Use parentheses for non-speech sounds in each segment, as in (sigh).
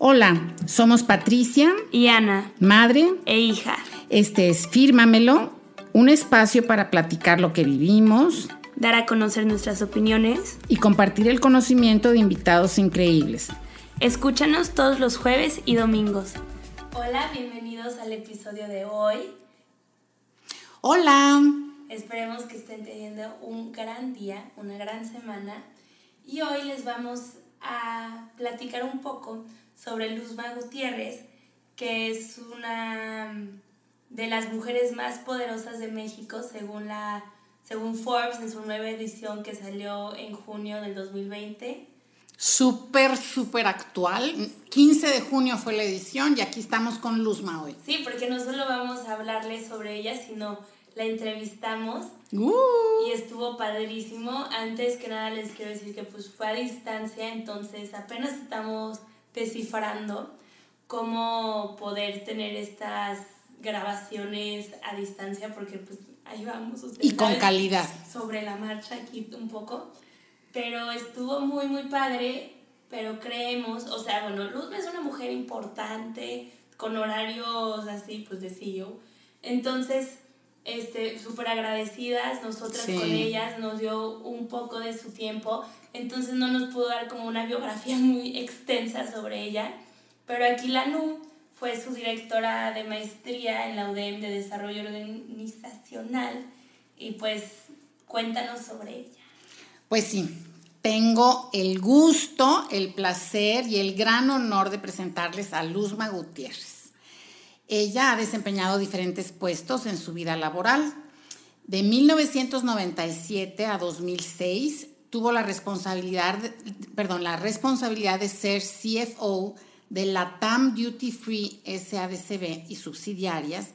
Hola, somos Patricia y Ana, madre e hija. Este es Fírmamelo, un espacio para platicar lo que vivimos, dar a conocer nuestras opiniones y compartir el conocimiento de invitados increíbles. Escúchanos todos los jueves y domingos. Hola, bienvenidos al episodio de hoy. Hola. Esperemos que estén teniendo un gran día, una gran semana. Y hoy les vamos a platicar un poco sobre Luzma Gutiérrez, que es una de las mujeres más poderosas de México según, la, según Forbes en su nueva edición que salió en junio del 2020. Súper, súper actual. 15 de junio fue la edición y aquí estamos con Luzma hoy. Sí, porque no solo vamos a hablarle sobre ella, sino la entrevistamos uh. y estuvo padrísimo. Antes que nada les quiero decir que pues fue a distancia, entonces apenas estamos descifrando cómo poder tener estas grabaciones a distancia porque pues ahí vamos. Y con calidad. Sobre la marcha aquí un poco. Pero estuvo muy, muy padre, pero creemos, o sea, bueno, Luz es una mujer importante, con horarios así, pues de CEO. Entonces, este, súper agradecidas, nosotras con ellas, nos dio un poco de su tiempo, entonces no nos pudo dar como una biografía muy extensa sobre ella, pero aquí la NU fue su directora de maestría en la UDEM de Desarrollo Organizacional y pues cuéntanos sobre ella. Pues sí, tengo el gusto, el placer y el gran honor de presentarles a Luzma Gutiérrez. Ella ha desempeñado diferentes puestos en su vida laboral. De 1997 a 2006 tuvo la responsabilidad, perdón, la responsabilidad de ser CFO de la TAM Duty Free SADCB y subsidiarias,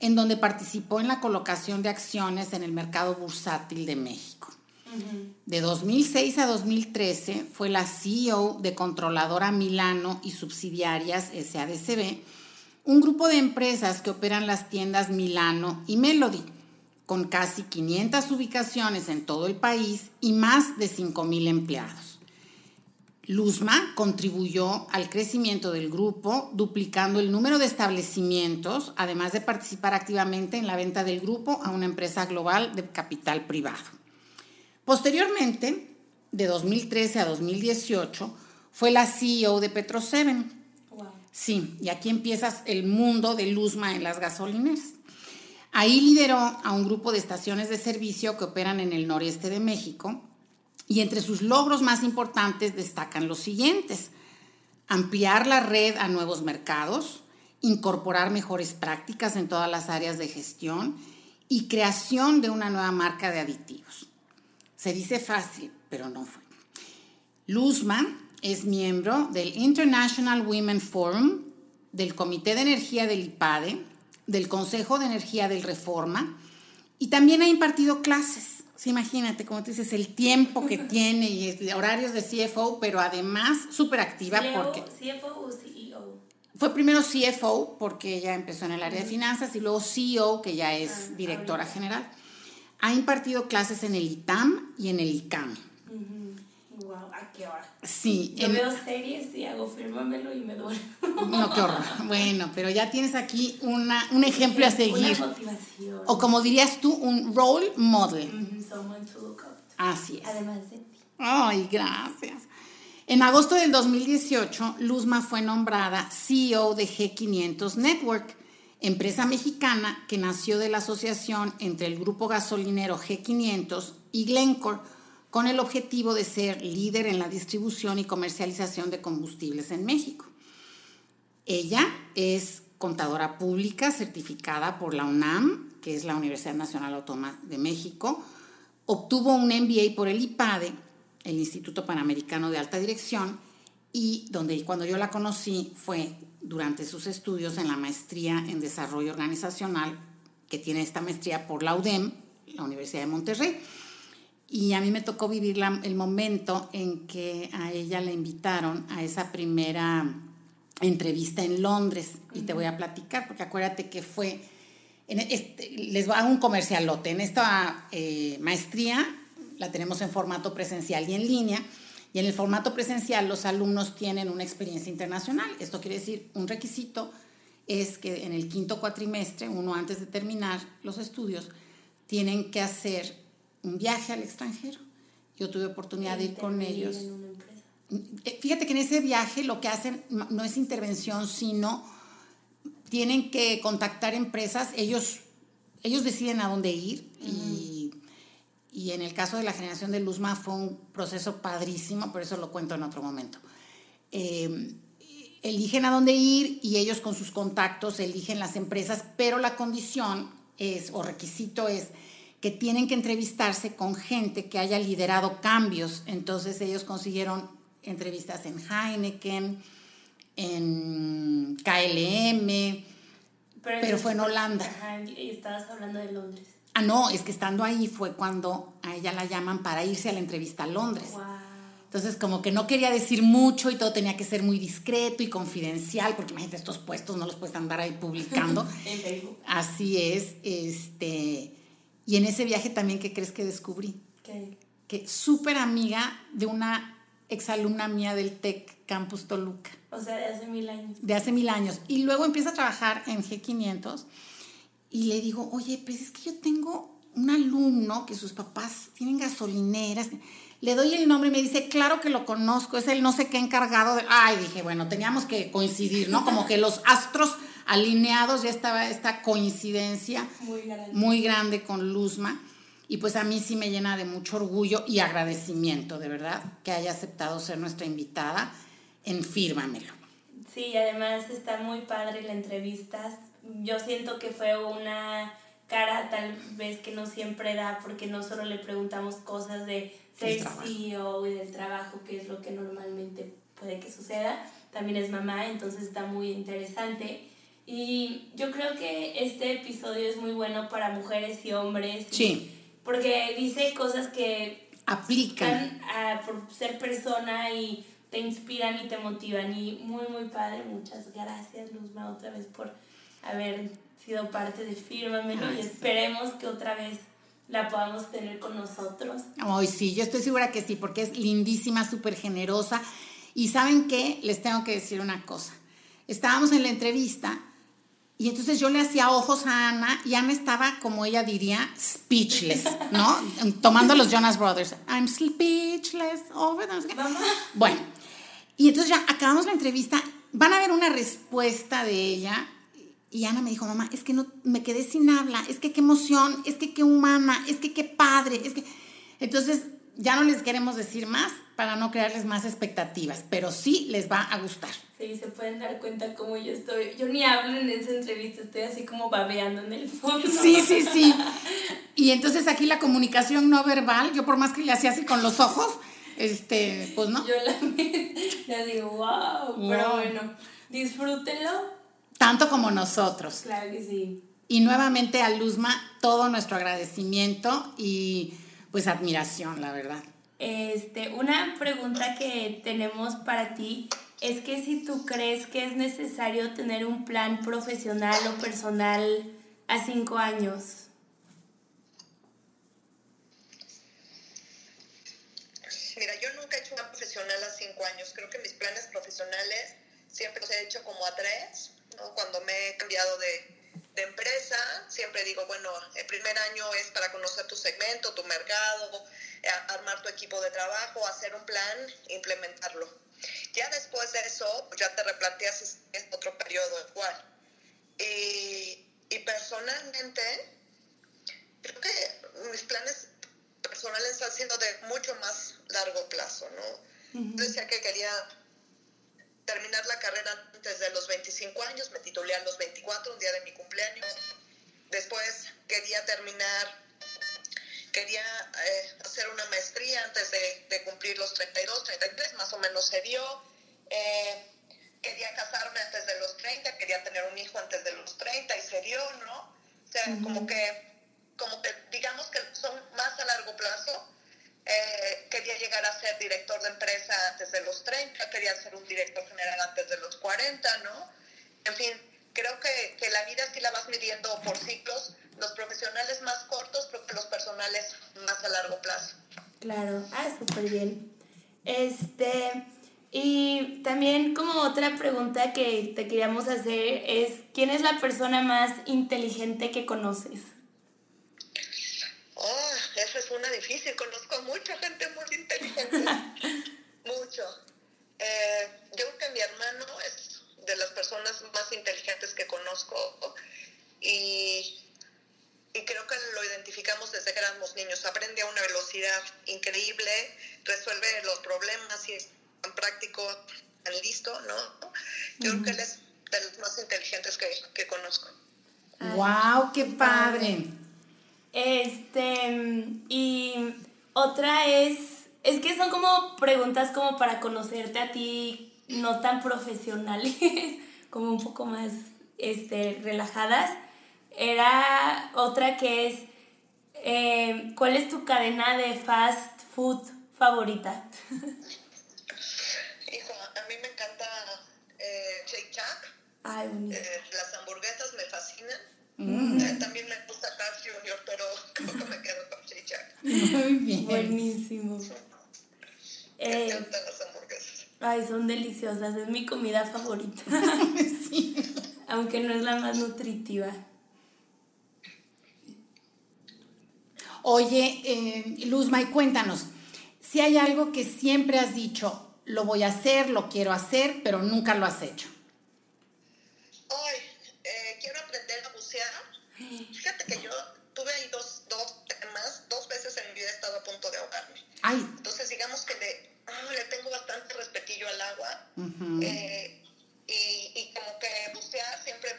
en donde participó en la colocación de acciones en el mercado bursátil de México. De 2006 a 2013 fue la CEO de Controladora Milano y subsidiarias SADCB un grupo de empresas que operan las tiendas Milano y Melody, con casi 500 ubicaciones en todo el país y más de 5.000 empleados. Luzma contribuyó al crecimiento del grupo, duplicando el número de establecimientos, además de participar activamente en la venta del grupo a una empresa global de capital privado. Posteriormente, de 2013 a 2018, fue la CEO de Petro 7 Sí, y aquí empiezas el mundo de Luzma en las gasolineras. Ahí lideró a un grupo de estaciones de servicio que operan en el noreste de México y entre sus logros más importantes destacan los siguientes. Ampliar la red a nuevos mercados, incorporar mejores prácticas en todas las áreas de gestión y creación de una nueva marca de aditivos. Se dice fácil, pero no fue. Luzma es miembro del International Women Forum, del Comité de Energía del IPADE, del Consejo de Energía del Reforma y también ha impartido clases. imagínate, como tú dices, el tiempo que (laughs) tiene y horarios de CFO, pero además súper activa porque... ¿CFO o CEO? Fue primero CFO porque ella empezó en el área de finanzas y luego CEO que ya es ah, directora general. Ha impartido clases en el ITAM y en el ICAM. Wow, ¿a qué hora? Sí. Yo veo series y hago fírmamelo y me duele. No, qué horror. (laughs) Bueno, pero ya tienes aquí una, un ejemplo a seguir. Una motivación. O como dirías tú, un role model. someone to look up. Así es. Además de ti. Ay, gracias. En agosto del 2018, Luzma fue nombrada CEO de G500 Network, empresa mexicana que nació de la asociación entre el grupo gasolinero G500 y Glencore con el objetivo de ser líder en la distribución y comercialización de combustibles en México. Ella es contadora pública certificada por la UNAM, que es la Universidad Nacional Autónoma de México. Obtuvo un MBA por el IPADE, el Instituto Panamericano de Alta Dirección, y donde cuando yo la conocí fue durante sus estudios en la maestría en desarrollo organizacional, que tiene esta maestría por la UDEM, la Universidad de Monterrey. Y a mí me tocó vivir el momento en que a ella le invitaron a esa primera entrevista en Londres. Y te voy a platicar, porque acuérdate que fue, en este, les a un comercialote. En esta eh, maestría la tenemos en formato presencial y en línea. Y en el formato presencial los alumnos tienen una experiencia internacional. Esto quiere decir, un requisito es que en el quinto cuatrimestre, uno antes de terminar los estudios, tienen que hacer un viaje al extranjero. Yo tuve oportunidad de ir con ellos. Eh, fíjate que en ese viaje lo que hacen no es intervención, sino tienen que contactar empresas, ellos, ellos deciden a dónde ir y, y, en el caso de la generación de Luzma fue un proceso padrísimo, por eso lo cuento en otro momento. Eh, eligen a dónde ir y ellos con sus contactos eligen las empresas, pero la condición es, o requisito es, que tienen que entrevistarse con gente que haya liderado cambios. Entonces ellos consiguieron entrevistas en Heineken, en KLM, pero, fue en Holanda. y estabas hablando de Londres. Ah, no, es que estando ahí fue cuando a ella la llaman para irse a la entrevista a Londres. Entonces, como que no quería decir mucho y todo tenía que ser muy discreto y confidencial, porque imagínate, estos puestos no los puedes andar ahí publicando. (laughs) en Facebook. Así es. Este, y en ese viaje también, ¿qué crees que descubrí? ¿Qué? Que súper amiga de una exalumna mía del TEC Campus Toluca. O sea, de hace mil años. De hace mil años. Y luego empieza a trabajar en G500 y le digo, oye, pues es que yo tengo un alumno que sus papás tienen gasolineras le doy el nombre y me dice, claro que lo conozco, es el no sé qué encargado de... Ay, dije, bueno, teníamos que coincidir, ¿no? Como que los astros alineados, ya estaba esta coincidencia muy grande, muy grande con Luzma. Y pues a mí sí me llena de mucho orgullo y agradecimiento, de verdad, que haya aceptado ser nuestra invitada en Fírmamelo. Sí, además está muy padre la entrevista. Yo siento que fue una cara tal vez que no siempre da, porque no solo le preguntamos cosas de ser CEO y del trabajo, que es lo que normalmente puede que suceda. También es mamá, entonces está muy interesante. Y yo creo que este episodio es muy bueno para mujeres y hombres. Sí. Porque dice cosas que aplican a, por ser persona y te inspiran y te motivan. Y muy, muy padre. Muchas gracias, Luzma, otra vez por haber sido parte de Fírmamelo. y esperemos que otra vez la podamos tener con nosotros. Ay, sí, yo estoy segura que sí, porque es lindísima, súper generosa. Y saben qué, les tengo que decir una cosa. Estábamos en la entrevista y entonces yo le hacía ojos a Ana y Ana estaba, como ella diría, speechless, ¿no? (laughs) Tomando los Jonas Brothers. I'm speechless. Over Bueno, y entonces ya acabamos la entrevista. Van a ver una respuesta de ella y Ana me dijo, mamá, es que no, me quedé sin habla, es que qué emoción, es que qué humana, es que qué padre, es que... Entonces, ya no les queremos decir más para no crearles más expectativas, pero sí les va a gustar. Sí, se pueden dar cuenta cómo yo estoy. Yo ni hablo en esa entrevista, estoy así como babeando en el fondo. Sí, sí, sí. Y entonces aquí la comunicación no verbal, yo por más que le hacía así con los ojos, este, pues no. Yo la, (laughs) ya digo, wow, pero bueno, disfrútenlo tanto como nosotros. Claro que sí. Y nuevamente a Luzma todo nuestro agradecimiento y pues admiración, la verdad. Este, una pregunta que tenemos para ti es que si tú crees que es necesario tener un plan profesional o personal a cinco años. Mira, yo nunca he hecho un plan profesional a cinco años. Creo que mis planes profesionales siempre los he hecho como a tres cuando me he cambiado de, empresa, siempre digo, bueno, el primer año es para conocer tu segmento, tu mercado, eh, armar tu equipo de trabajo, hacer un plan, implementarlo. Ya después de eso, ya te replanteas es otro periodo igual. Y, y personalmente, creo que mis planes personales han sido de mucho más largo plazo, ¿no? decía que quería terminar la carrera antes de los 25 años, me titulé a los 24, un día de mi cumpleaños. Después quería terminar, quería eh, hacer una maestría antes de, cumplir los 32, 33, más o menos se dio. Eh, quería casarme antes de los 30, quería tener un hijo antes de los 30 y se dio, ¿no? O sea, como que, como que digamos que son más a largo plazo eh, quería llegar a ser director de empresa antes de los 30, quería ser un director general antes de los 40, ¿no? En fin, creo que, que la vida sí la vas midiendo por ciclos, los profesionales más cortos, creo que los personales más a largo plazo. Claro, ah, súper bien. Este, y también como otra pregunta que te queríamos hacer es, ¿quién es la persona más inteligente que conoces? Oh, esa es una difícil. Conozco a mucha gente muy inteligente. (laughs) Mucho. Eh, yo creo que mi hermano es de las personas más inteligentes que conozco y, y creo que lo identificamos desde que éramos niños. Aprende a una velocidad increíble, resuelve los problemas y es tan práctico, tan listo, ¿no? Yo creo que él es de los más inteligentes que, que conozco. ¡Wow! ¡Qué padre! Este, y otra es, es que son como preguntas como para conocerte a ti, no tan profesionales, (laughs) como un poco más este, relajadas. Era otra que es, eh, ¿cuál es tu cadena de fast food favorita? (laughs) Hijo, a mí me encanta eh, Shake Shack. Ay. Eh, las hamburguesas me fascinan. Eh, también me gusta Carl Jr., pero creo que me quedo con Shake Shack. Muy bien. Buenísimo. Me Eh, encantan las hamburguesas. ay, son deliciosas, es mi comida favorita, (laughs) Sí. aunque no es la más nutritiva. Oye, eh, Luzma, y cuéntanos, si hay algo que siempre has dicho, lo voy a hacer, lo quiero hacer, pero nunca lo has hecho. Fíjate que yo tuve ahí dos, dos temas, dos veces en mi vida he estado a punto de ahogarme. Ay, Entonces, digamos que le, ah, le tengo bastante respetillo al agua. eh, y, y como que bucear siempre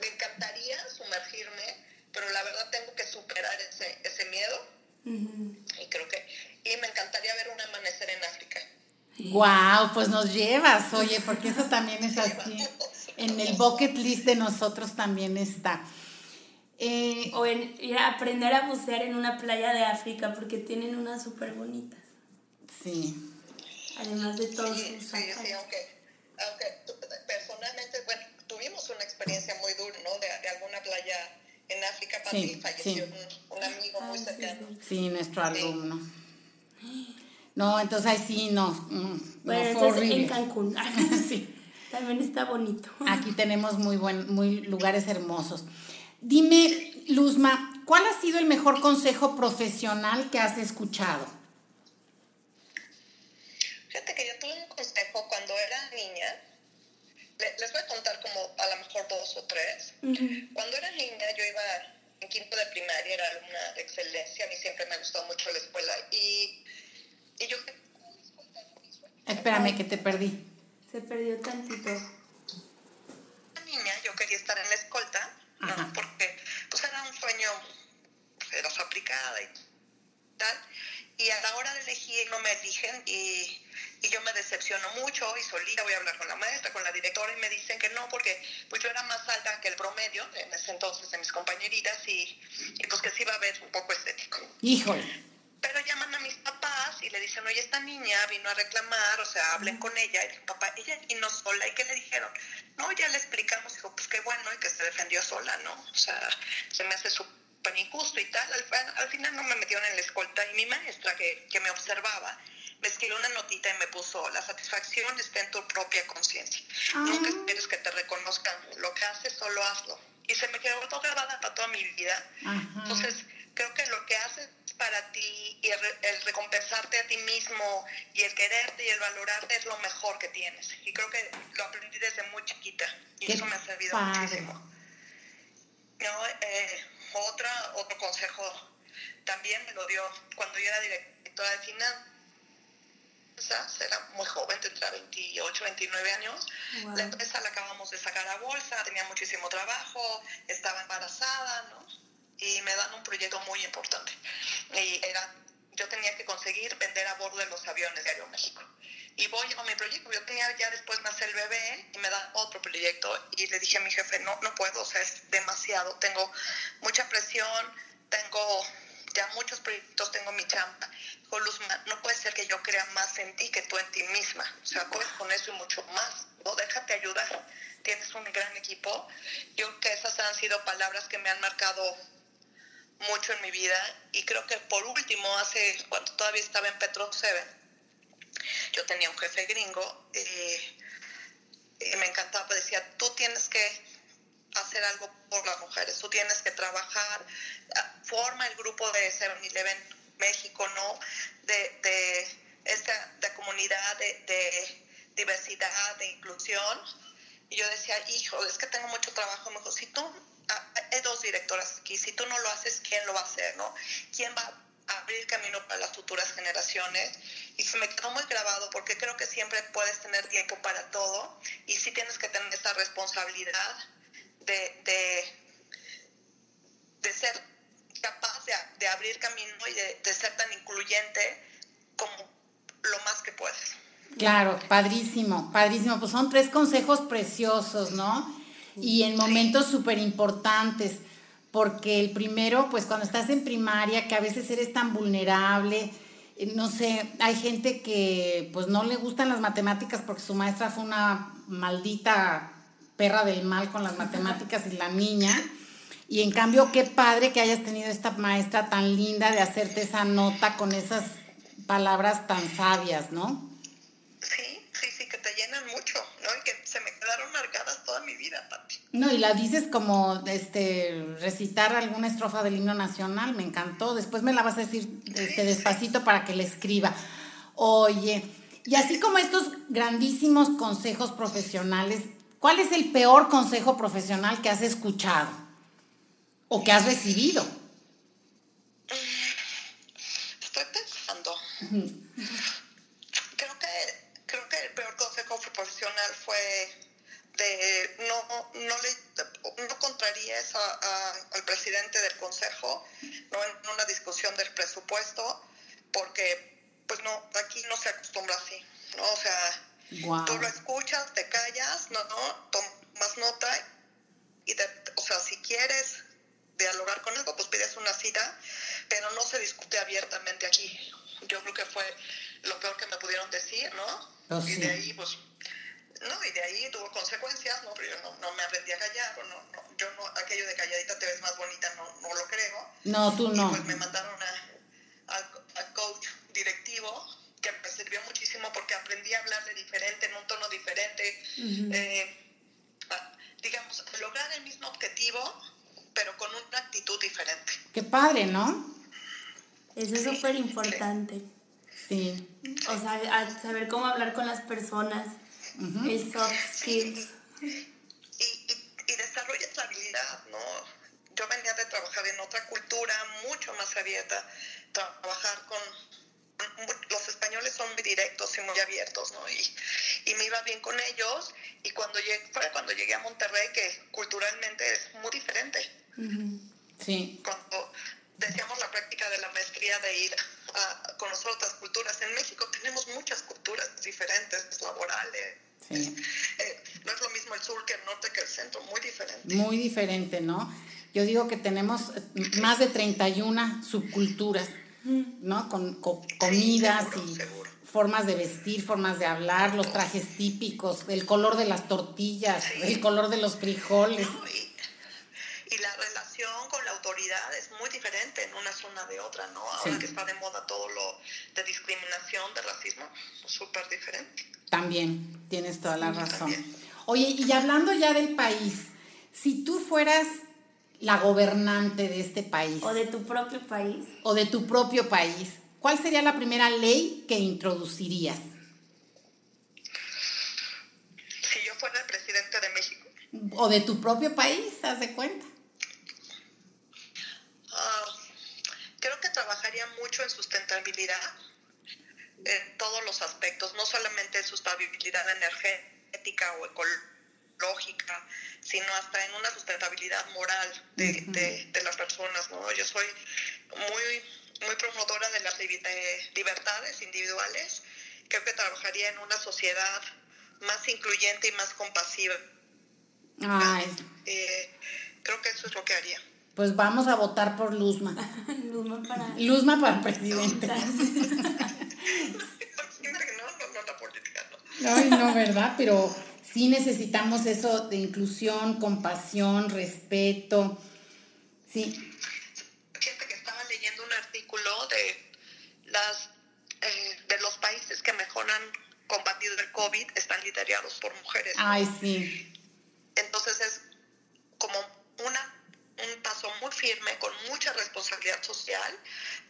me encantaría sumergirme, pero la verdad tengo que superar ese, ese miedo. Y creo que. Y me encantaría ver un amanecer en África. Wow, pues nos llevas, oye, porque eso también es (laughs) así. En el bucket list de nosotros también está. Eh, O en ir a aprender a bucear en una playa de África, porque tienen unas súper bonitas. sí, Además de todos Sí, sus sí, sí, aunque, aunque personalmente, bueno, tuvimos una experiencia muy dura, ¿no? De, de alguna playa en África, Pati, Sí, falleció sí. Un, un amigo muy Ay, cercano. sí. sí, nuestro alumno. (gasps) No, entonces ahí sí, no. mm, Bueno, no, fue entonces en horrible. Cancún. (laughs) Sí. También está bonito. Aquí tenemos muy buen, muy lugares hermosos. Dime, Luzma, ¿cuál ha sido el mejor consejo profesional que has escuchado? Fíjate que yo tuve un consejo cuando era niña. Le- les voy a contar como a lo mejor dos o tres. Ujú. Cuando era niña yo iba en quinto de primaria, era alumna de excelencia, a mí siempre me gustó mucho la escuela y, y yo Espérame que te perdí. Se perdió tantito. era niña, yo quería estar en la escolta, ¿no? Ajá. porque pues era un sueño, era su aplicada y tal, y a la hora de elegir no me eligen y, y yo me decepciono mucho y solía voy a hablar con la maestra, con la directora y me dicen que no, porque pues yo era más alta que el promedio en ese entonces de mis compañeritas y, y pues que sí iba a ver un poco estético. Híjole. Pero llaman a mis papás y le dicen, oye, esta niña vino a reclamar, o sea, hablen con ella. Y dije, papá, ella vino sola. ¿Y qué le dijeron? No, ya le explicamos. Dijo, pues qué bueno, y que se defendió sola, ¿no? O sea, se me hace súper injusto y tal. Al, al final no me metieron en la escolta y mi maestra, que, que me observaba, me escribió una notita y me puso, la satisfacción está en tu propia conciencia. Ah. Nunca esperes que te reconozcan lo que haces, solo hazlo. Y se me quedó grabada para toda mi vida. Ajá. Entonces, creo que lo que haces para ti y el, el recompensarte a ti mismo y el quererte y el valorarte es lo mejor que tienes. Y creo que lo aprendí desde muy chiquita y Qué eso me ha servido padre. muchísimo. No, eh, otra, otro consejo también me lo dio cuando yo era directora de finanzas, era muy joven, tendría 28, 29 años. Wow. La empresa la acabamos de sacar a bolsa, tenía muchísimo trabajo, estaba embarazada, ¿no? Y me dan un proyecto muy importante. Y era, yo tenía que conseguir vender a bordo de los aviones de Aeroméxico. Y voy a mi proyecto, yo tenía ya después nacer el bebé y me dan otro proyecto. Y le dije a mi jefe, no, no puedo, o sea, es demasiado, tengo mucha presión, tengo ya muchos proyectos, tengo mi chamba. Dijo, Luzma, no puede ser que yo crea más en ti que tú en ti misma. O sea, puedes con eso y mucho más. No, déjate ayudar. Tienes un gran equipo. Yo creo que esas han sido palabras que me han marcado mucho en mi vida. Y creo que por último, hace cuando todavía estaba en Petro 7, yo tenía un jefe gringo eh, y me encantaba, pues decía, tú tienes que hacer algo por las mujeres, tú tienes que trabajar, ah, forma el grupo de 7-Eleven México, ¿no? De, de esta de comunidad, de, de diversidad, de inclusión. Y yo decía, hijo, es que tengo mucho trabajo. Me dijo, si tú, hay dos directoras aquí, si tú no lo haces, ¿quién lo va a hacer, no? ¿Quién va a abrir camino para las futuras generaciones? Y se me quedó muy grabado porque creo que siempre puedes tener tiempo para todo y sí tienes que tener esa responsabilidad de, de, de ser capaz de, de, abrir camino y de, de ser tan incluyente como lo más que puedes. Claro, padrísimo, padrísimo. Pues son tres consejos preciosos, ¿no? Y en momentos súper importantes, porque el primero, pues cuando estás en primaria, que a veces eres tan vulnerable, eh, no sé, hay gente que pues no le gustan las matemáticas porque su maestra fue una maldita perra del mal con las matemáticas y la niña. Y en cambio, qué padre que hayas tenido esta maestra tan linda de hacerte esa nota con esas palabras tan sabias, ¿no? Sí, sí, sí, que te llenan mucho, ¿no? Y que se me quedaron marcadas toda mi vida, Pati. No, y la dices como este recitar alguna estrofa del himno nacional, me encantó. Después me la vas a decir este, despacito para que le escriba. Oye, y así como estos grandísimos consejos profesionales, ¿cuál es el peor consejo profesional que has escuchado o que has recibido? Estoy pensando. creo, que, creo que el peor consejo profesional fue de no, no, le, no contraríes a, a, al presidente del consejo no en una discusión del presupuesto, porque pues no, aquí no se acostumbra así, ¿no? O sea, Wow. tú lo escuchas, te callas, no, no, tomas nota y, te, o sea, si quieres dialogar con algo, pues pides una cita, pero no se discute abiertamente aquí. Yo creo que fue lo peor que me pudieron decir, ¿no? Oh, sí. Y de ahí, pues, no, y de ahí tuvo consecuencias, ¿no? Pero yo no, no me aprendí a callar, no, no, yo no, aquello de calladita te ves más bonita, no, no lo creo. No, tú no. Y pues me mandaron a, al coach directivo que me sirvió muchísimo porque aprendí a hablarle diferente, en un tono diferente, uh -huh. eh, a, digamos, a lograr el mismo objetivo, pero con una actitud diferente. Qué padre, ¿no? Eso es súper sí, importante. Sí. O sea, a saber cómo hablar con las personas, uh -huh. el soft skills. Sí. Y, y, y desarrolla esa habilidad, ¿no? Yo venía de trabajar en otra cultura mucho más abierta, trabajar con los españoles son muy directos y muy abiertos, ¿no? Y, y me iba bien con ellos y cuando llegué, fue cuando llegué a Monterrey, que culturalmente es muy diferente. Uh -huh. Sí. Cuando decíamos la práctica de la maestría de ir a conocer otras culturas, en México tenemos muchas culturas diferentes, laborales. Sí. Eh, no es lo mismo el sur que el norte que el centro, muy diferente. Muy diferente, ¿no? Yo digo que tenemos más de 31 subculturas. ¿no? Con, con comidas sí, seguro, y seguro. formas de vestir, formas de hablar, los trajes típicos, el color de las tortillas, sí. el color de los frijoles. No, y, y, la relación con la autoridad es muy diferente en una zona de otra, ¿no? Ahora sí. que está de moda todo lo de discriminación, de racismo, súper diferente. También, tienes toda la razón. También. Oye, y hablando ya del país, si tú fueras la gobernante de este país. O de tu propio país. O de tu propio país. ¿Cuál sería la primera ley que introducirías? Si yo fuera el presidente de México. O de tu propio país, haz de cuenta. Uh, creo que trabajaría mucho en sustentabilidad, en todos los aspectos, no solamente en sustentabilidad energética o ecológica, sino hasta en una sustentabilidad moral de, uh -huh. de, de las personas. ¿no? Yo soy muy, muy promotora de las libertades individuales. Creo que trabajaría en una sociedad más incluyente y más compasiva. Ay. Eh, creo que eso es lo que haría. Pues vamos a votar por Luzma. (laughs) Luzma para... Luzma para presidente. no, no, no, la política, no. Ay, no, ¿verdad? Pero sí necesitamos eso de inclusión, compasión, respeto. Sí. Fíjate que estaba leyendo un artículo de las eh, de los países que mejoran partir del COVID están liderados por mujeres. Ay, sí. Entonces es como un paso muy firme, con mucha responsabilidad social,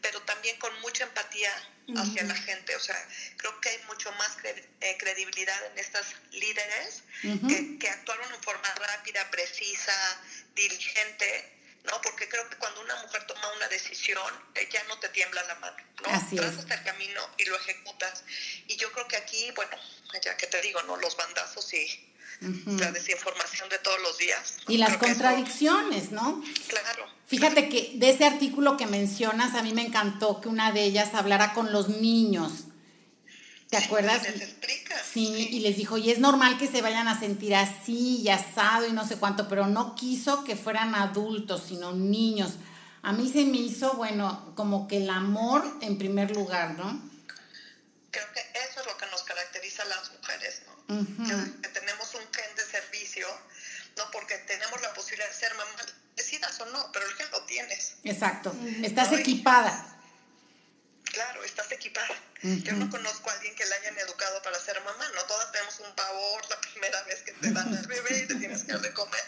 pero también con mucha empatía hacia la gente. O sea, creo que hay mucho más cre- eh, credibilidad en estas líderes que, que actuaron en forma rápida, precisa, diligente. ¿no? Porque creo que cuando una mujer toma una decisión, eh, ya no te tiembla la mano, ¿no? Así. Trazas el camino y lo ejecutas. Y yo creo que aquí, bueno, ya que te digo, ¿no? Los bandazos y la desinformación de todos los días. Y las Creo contradicciones, ¿no? claro. Fíjate que de ese artículo que mencionas, a mí me encantó que una de ellas hablara con los niños. ¿Te acuerdas? Les explica. Sí, y les dijo, y es normal que se vayan a sentir así y asado y no sé cuánto, pero no quiso que fueran adultos, sino niños. A mí se me hizo, bueno, como que el amor en primer lugar, ¿no? Creo que eso es lo que nos caracteriza a las mujeres, ¿no? Que, que tenemos un gen de servicio, ¿no? La posibilidad de ser mamá, decidas o no, pero el gen lo tienes. Exacto. Estás Ay. equipada. Claro, estás equipada. Yo no conozco a alguien que la hayan educado para ser mamá, ¿no? Todas tenemos un pavor la primera vez que te dan al bebé y te tienes que dar de comer.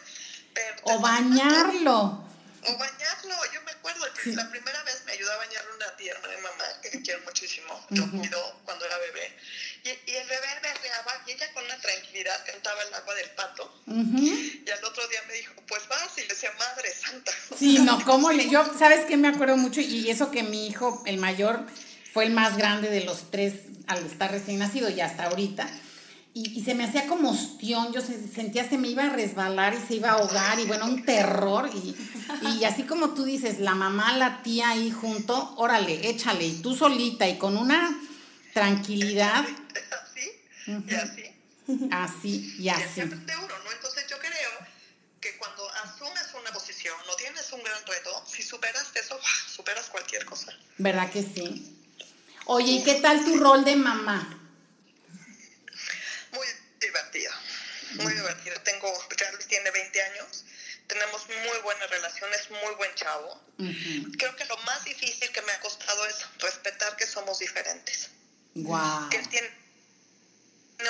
Pero O bañarlo. O bañarlo, yo me acuerdo, el- la primera vez me ayudó a bañar una tía, hermana de mamá, que quiero muchísimo, lo cuidó cuando era bebé. Y, y el bebé berreaba y ella con una tranquilidad cantaba el agua del pato. Y al otro día me dijo, pues vas, y le decía, madre santa. Sí, no, ¿cómo le...? Yo, ¿sabes qué? Me acuerdo mucho, y eso que mi hijo, el mayor, fue el más grande de los tres al estar recién nacido y hasta ahorita. Y, y se me hacía como ostión, yo se- sentía se me iba a resbalar y se iba a ahogar, y bueno, un terror. Y, y así como tú dices, la mamá, la tía ahí junto, órale, échale, y tú solita, y con una tranquilidad, Así, y así. así y Y así. siempre uno, ¿no? Entonces yo creo que cuando asumes una posición o tienes un gran reto, si superas eso, superas cualquier cosa. ¿Verdad que sí? Oye, ¿y qué tal tu rol de mamá? Muy divertido, muy divertido. Tengo, Charles tiene 20 años, tenemos muy buenas relaciones, muy buen chavo. Creo que lo más difícil que me ha costado es respetar que somos diferentes. Guau. Que él tiene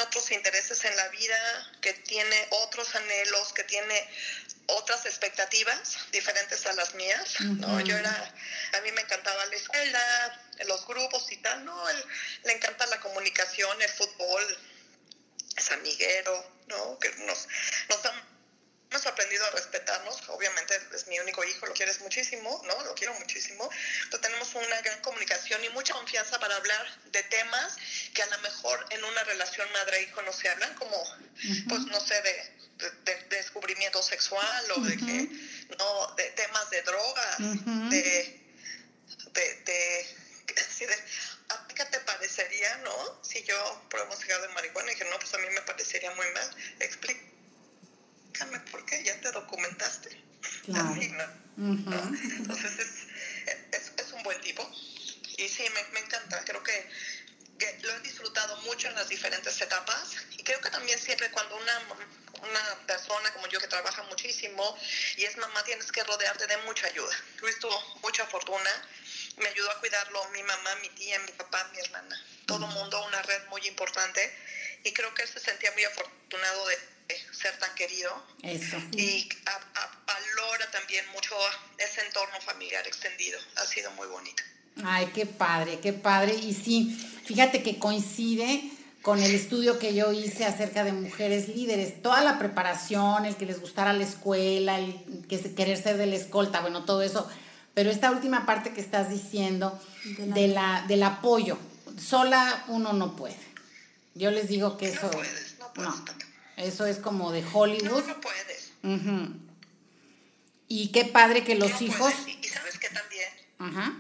otros intereses en la vida, que tiene otros anhelos, que tiene otras expectativas diferentes a las mías, ¿no? Yo era, a mí me encantaba la escuela, los grupos y tal, ¿no? Él, le encanta la comunicación, el fútbol, es amiguero, ¿no? Que nos, nos hemos aprendido a respetarnos, obviamente es mi único hijo, lo quieres muchísimo, ¿no? Lo quiero muchísimo, pero tenemos una gran comunicación y mucha confianza para hablar de temas que a lo mejor en una relación madre-hijo no se hablan, como, pues, no sé, de, de- de descubrimiento sexual o de que, no, de temas de drogas, de, de, de, (laughs) así de, ¿a ti qué te parecería, no? Si yo pruebo un cigarro de marihuana y dije, no, pues a mí me parecería muy mal, explícame por ya te documentaste. Claro. Así, ¿no? ¿No? Entonces es, es, es un buen tipo. Y sí, me, me encanta. Creo que, que lo he disfrutado mucho en las diferentes etapas. Y creo que también siempre cuando una, una persona como yo que trabaja muchísimo y es mamá, tienes que rodearte de mucha ayuda. Luis tuvo mucha fortuna. Me ayudó a cuidarlo mi mamá, mi tía, mi papá, mi hermana. Todo el mundo, una red muy importante. Y creo que él se sentía muy afortunado de ser tan querido Eso. y a- a- valora también mucho ese entorno familiar extendido. Ha sido muy bonito. Ay, qué padre, qué padre. Y sí, fíjate que coincide con el estudio que yo hice acerca de mujeres líderes. Toda la preparación, el que les gustara la escuela, el que se- querer ser de la escolta, bueno, todo eso. Pero esta última parte que estás diciendo De la- de la, del apoyo, sola uno no puede. Yo les digo que eso... No puedes, no puedes. no, eso es como de Hollywood. No, no puedes. Y qué padre que los No hijos... puedes. Y, sabes que también, Ajá.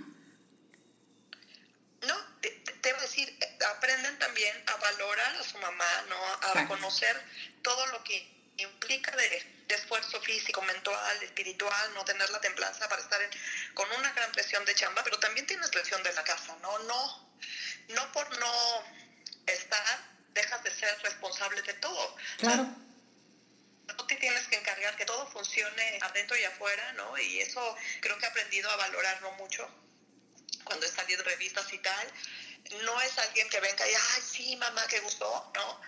no, te, voy a decir, eh, aprenden también a valorar a su mamá, ¿no? A Exacto. reconocer todo lo que implica de, de esfuerzo físico, mental, espiritual, no tener la templanza para estar en- con una gran presión de chamba, pero también tienes presión de la casa, ¿no? No, no por no estar, dejas de ser responsable de todo. Claro. tú te tienes que encargar que todo funcione adentro y afuera, ¿no? Y eso creo que he aprendido a valorarlo mucho cuando he salido de revistas y tal. no es alguien que venga y, ay, sí, mamá, qué gustó, ¿no?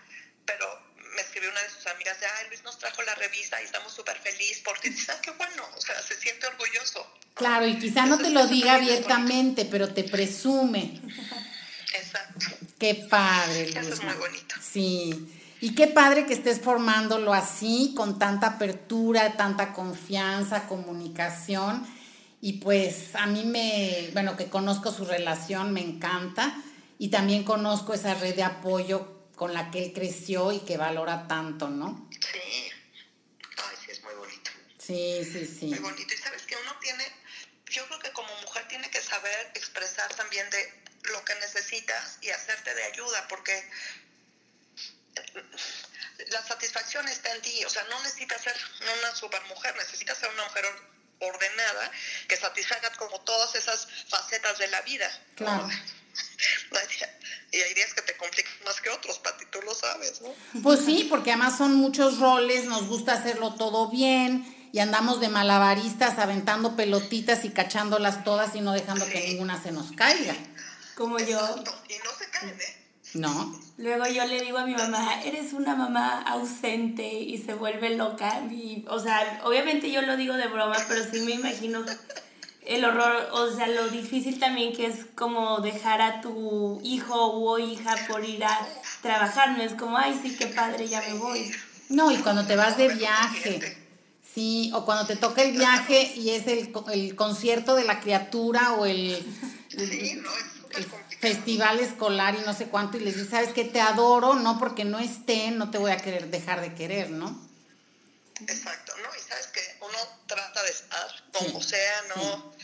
Pero me escribió una de sus amigas de, ay, Luis nos trajo la revista y estamos súper felices porque dice, ah, qué bueno, o sea, se siente orgulloso. Claro, y quizá no te lo diga abiertamente, pero te presume. (laughs) Exacto. Qué padre, Eso es Luzma. muy bonito. Sí. Y qué padre que estés formándolo así, con tanta apertura, tanta confianza, comunicación. Y pues a mí me, bueno, que conozco su relación, me encanta. Y también conozco esa red de apoyo con la que él creció y que valora tanto, ¿no? Sí. Ay, sí, es muy bonito. Sí, sí, sí. Muy bonito. Y sabes que uno tiene, yo creo que como mujer tiene que saber expresar también de lo que necesitas y hacerte de ayuda, porque la satisfacción está en ti. O sea, no necesitas ser una supermujer, necesitas ser una mujer or- ordenada que satisfaga como todas esas facetas de la vida. ¿no? Claro. (laughs) Y hay días que te complican más que otros, Pati, tú lo sabes, ¿no? Pues sí, porque además son muchos roles, nos gusta hacerlo todo bien y andamos de malabaristas aventando pelotitas y cachándolas todas y no dejando que ninguna se nos caiga. Como yo. Y no se caen, ¿eh? ¿No? Luego yo le digo a mi mamá, eres una mamá ausente y se vuelve loca. Y, o sea, obviamente yo lo digo de broma, pero sí me imagino el horror, o sea, lo difícil también que es como dejar a tu hijo o hija por ir a trabajar. No es como, ay, sí, qué padre, ya me voy. No, y cuando te vas de viaje. Sí, o cuando te toca el viaje y es el, co- el concierto de la criatura o el, Sí, no, súper el complicado. festival escolar y no sé cuánto y les dices, ¿sabes qué? Te adoro, no porque no estén, no te voy a querer dejar de querer, ¿no? Exacto, ¿no? Y sabes que uno trata de estar como Sí, sea, ¿no?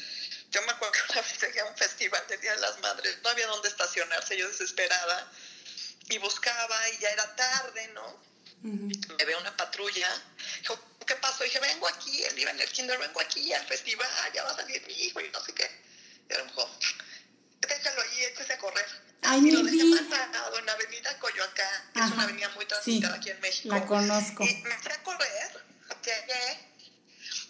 Yo me acuerdo que una vez llegué a un festival del Día de las Madres, no había dónde estacionarse, yo desesperada, y buscaba y ya era tarde, ¿no? Me ve una patrulla, dijo, ¿qué pasó? dije, vengo aquí, él iba en el kinder, vengo aquí al festival, ya va a salir mi hijo y no sé qué. Y él me dijo, déjalo ahí, échese a correr. Ay, y lo mi dejé vida. parado en Avenida Coyoacán, que es una avenida muy sí, transitada aquí en México. la conozco. Y me fui a correr, llegué,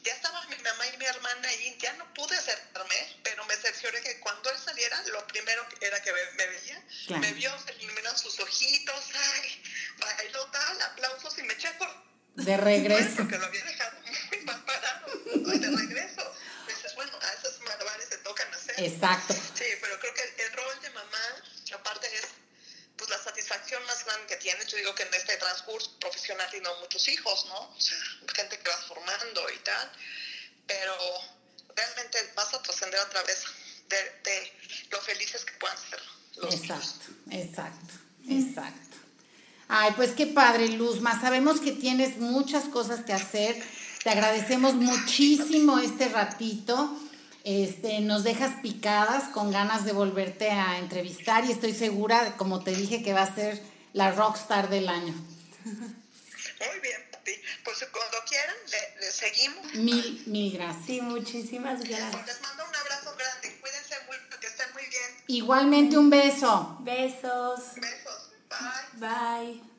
ya estaba mi mamá y mi hermana ahí, ya no pude acercarme, pero me cercioré que cuando él saliera, lo primero era que me, veía, Claro. me vio, se iluminan sus ojitos, ay, bailó tal, aplausos y me eché a correr. De (laughs) regreso. Porque lo había dejado (laughs) muy mal parado, de regreso. Dices, bueno, a esos malabares se tocan hacer. Exacto. Sí, creo que el, rol de mamá, aparte es pues la satisfacción más grande que tienes. Yo digo que en este transcurso profesional tiene muchos hijos, ¿no? O sea, gente que vas formando y tal. Pero realmente vas a trascender a través de, lo felices que puedan ser. Exacto, exacto, exacto. Ay, pues qué padre, Luzma. Sabemos que tienes muchas cosas que hacer. Te agradecemos muchísimo este ratito. Este, nos dejas picadas con ganas de volverte a entrevistar y estoy segura, como te dije, que va a ser la rockstar del año. Muy bien, Pati. Pues cuando quieran, le, le seguimos. Mil, mil gracias. Sí, muchísimas Pues gracias. les mando un abrazo grande. Cuídense mucho, que estén muy bien. Igualmente un beso. Besos. Besos. Bye. Bye.